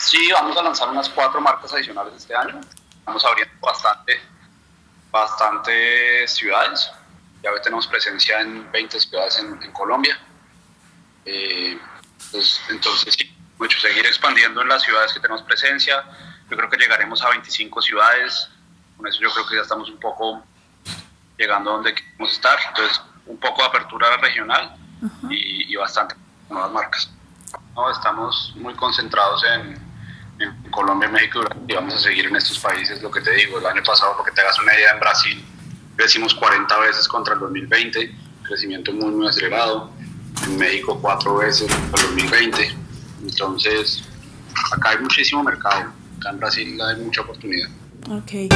Sí, vamos a lanzar unas cuatro marcas adicionales este año. Estamos abriendo bastante, bastante ciudades. Ya tenemos presencia en 20 ciudades en, Colombia. Eh, pues, entonces, sí, mucho seguir expandiendo en las ciudades que tenemos presencia. Yo creo que llegaremos a 25 ciudades. Con eso yo creo que ya estamos un poco llegando a donde queremos estar. Entonces, un poco de apertura regional y, y, bastante nuevas marcas. No, estamos muy concentrados en, en Colombia, México y vamos a seguir en estos países. Lo que te digo, el año pasado, porque te hagas una idea, en Brasil crecimos 40 veces contra el 2020, crecimiento muy, muy acelerado. En México, cuatro veces contra el 2020. Entonces, acá hay muchísimo mercado. Acá en Brasil hay mucha oportunidad. Ok.